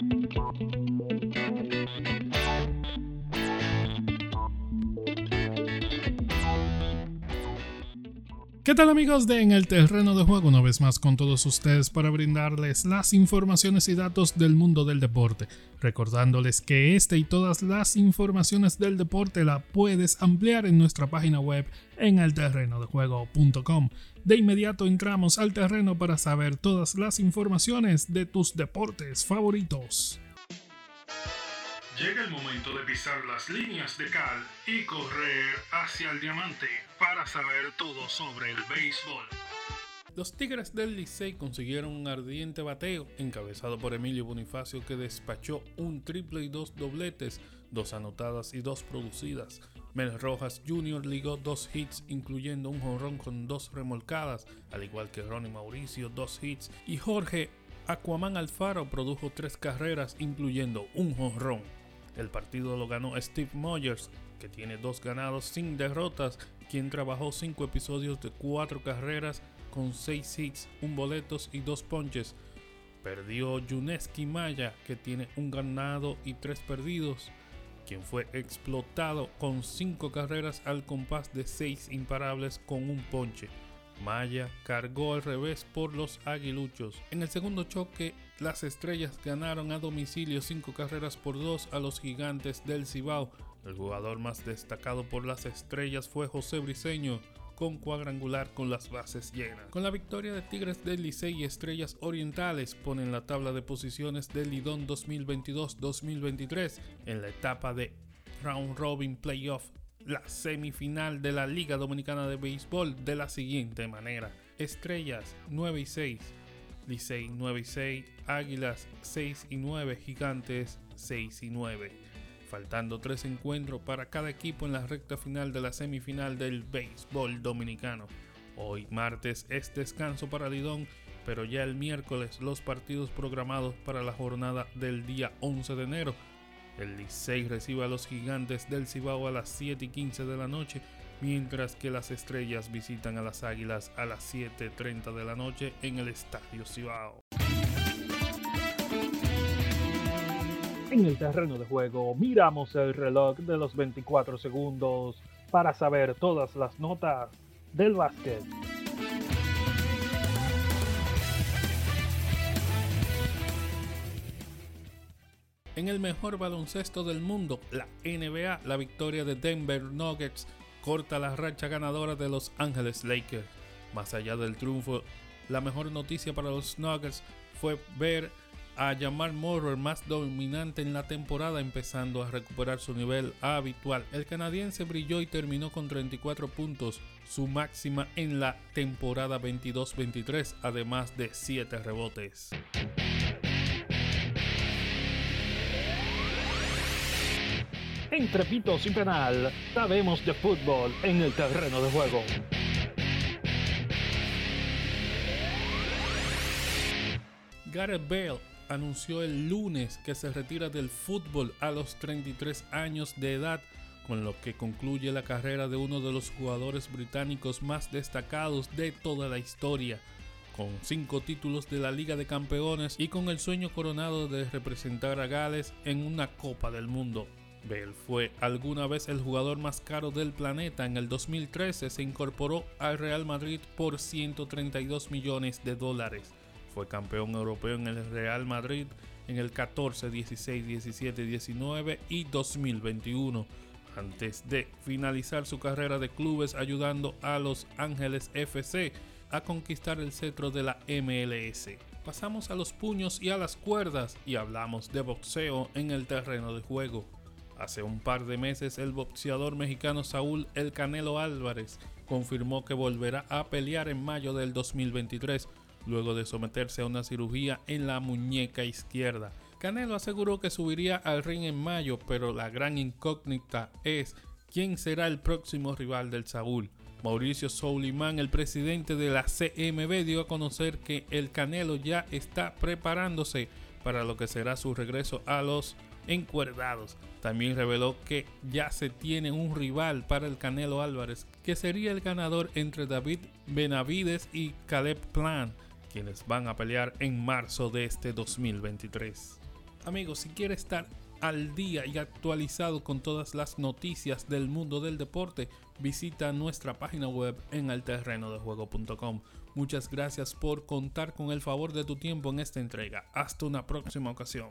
Thank you. ¿Qué tal amigos de En el Terreno de Juego? Una vez más con todos ustedes para brindarles las informaciones y datos del mundo del deporte. Recordándoles que este y todas las informaciones del deporte la puedes ampliar en nuestra página web en elterrenodejuego.com. De inmediato entramos al terreno para saber todas las informaciones de tus deportes favoritos. Llega el momento de pisar las líneas de cal y correr hacia el diamante para saber todo sobre el béisbol. Los Tigres del Licey consiguieron un ardiente bateo encabezado por Emilio Bonifacio que despachó un triple y dos dobletes, dos anotadas y dos producidas. Mel Rojas Jr. ligó dos hits incluyendo un jonrón con dos remolcadas, al igual que Ronnie Mauricio dos hits y Jorge Aquaman Alfaro produjo tres carreras incluyendo un jonrón. El partido lo ganó Steve Moyers, que tiene dos ganados sin derrotas, quien trabajó cinco episodios de cuatro carreras con seis hits, un boletos y dos ponches. Perdió Yuneski Maya, que tiene un ganado y tres perdidos, quien fue explotado con cinco carreras al compás de seis imparables con un ponche. Maya cargó al revés por los aguiluchos. En el segundo choque, las estrellas ganaron a domicilio cinco carreras por dos a los gigantes del Cibao. El jugador más destacado por las estrellas fue José Briseño, con cuadrangular con las bases llenas. Con la victoria de Tigres del Licey y Estrellas Orientales ponen la tabla de posiciones del Lidón 2022-2023 en la etapa de Round Robin Playoff la semifinal de la Liga Dominicana de Béisbol de la siguiente manera. Estrellas 9 y 6, Licey 9 y 6, Águilas 6 y 9, Gigantes 6 y 9. Faltando tres encuentros para cada equipo en la recta final de la semifinal del béisbol dominicano. Hoy martes es descanso para Lidón, pero ya el miércoles los partidos programados para la jornada del día 11 de enero el Licey recibe a los gigantes del Cibao a las 7 y 15 de la noche, mientras que las estrellas visitan a las águilas a las 7.30 de la noche en el Estadio Cibao. En el terreno de juego miramos el reloj de los 24 segundos para saber todas las notas del básquet. En el mejor baloncesto del mundo, la NBA, la victoria de Denver Nuggets corta la racha ganadora de Los Angeles Lakers. Más allá del triunfo, la mejor noticia para los Nuggets fue ver a Jamal Murray más dominante en la temporada, empezando a recuperar su nivel habitual. El canadiense brilló y terminó con 34 puntos, su máxima en la temporada 22-23, además de 7 rebotes. Entre pitos y penal, sabemos de fútbol en el terreno de juego. Gareth Bale anunció el lunes que se retira del fútbol a los 33 años de edad, con lo que concluye la carrera de uno de los jugadores británicos más destacados de toda la historia, con cinco títulos de la Liga de Campeones y con el sueño coronado de representar a Gales en una Copa del Mundo. Bell fue alguna vez el jugador más caro del planeta. En el 2013 se incorporó al Real Madrid por 132 millones de dólares. Fue campeón europeo en el Real Madrid en el 14, 16, 17, 19 y 2021 antes de finalizar su carrera de clubes ayudando a Los Ángeles FC a conquistar el cetro de la MLS. Pasamos a los puños y a las cuerdas y hablamos de boxeo en el terreno de juego. Hace un par de meses el boxeador mexicano Saúl El Canelo Álvarez confirmó que volverá a pelear en mayo del 2023 luego de someterse a una cirugía en la muñeca izquierda. Canelo aseguró que subiría al ring en mayo, pero la gran incógnita es quién será el próximo rival del Saúl. Mauricio Soulimán, el presidente de la CMB, dio a conocer que el Canelo ya está preparándose para lo que será su regreso a los encuerdados. También reveló que ya se tiene un rival para el Canelo Álvarez, que sería el ganador entre David Benavides y Caleb Plan, quienes van a pelear en marzo de este 2023. Amigos, si quieres estar al día y actualizado con todas las noticias del mundo del deporte, visita nuestra página web en alterrenodejuego.com. Muchas gracias por contar con el favor de tu tiempo en esta entrega. Hasta una próxima ocasión.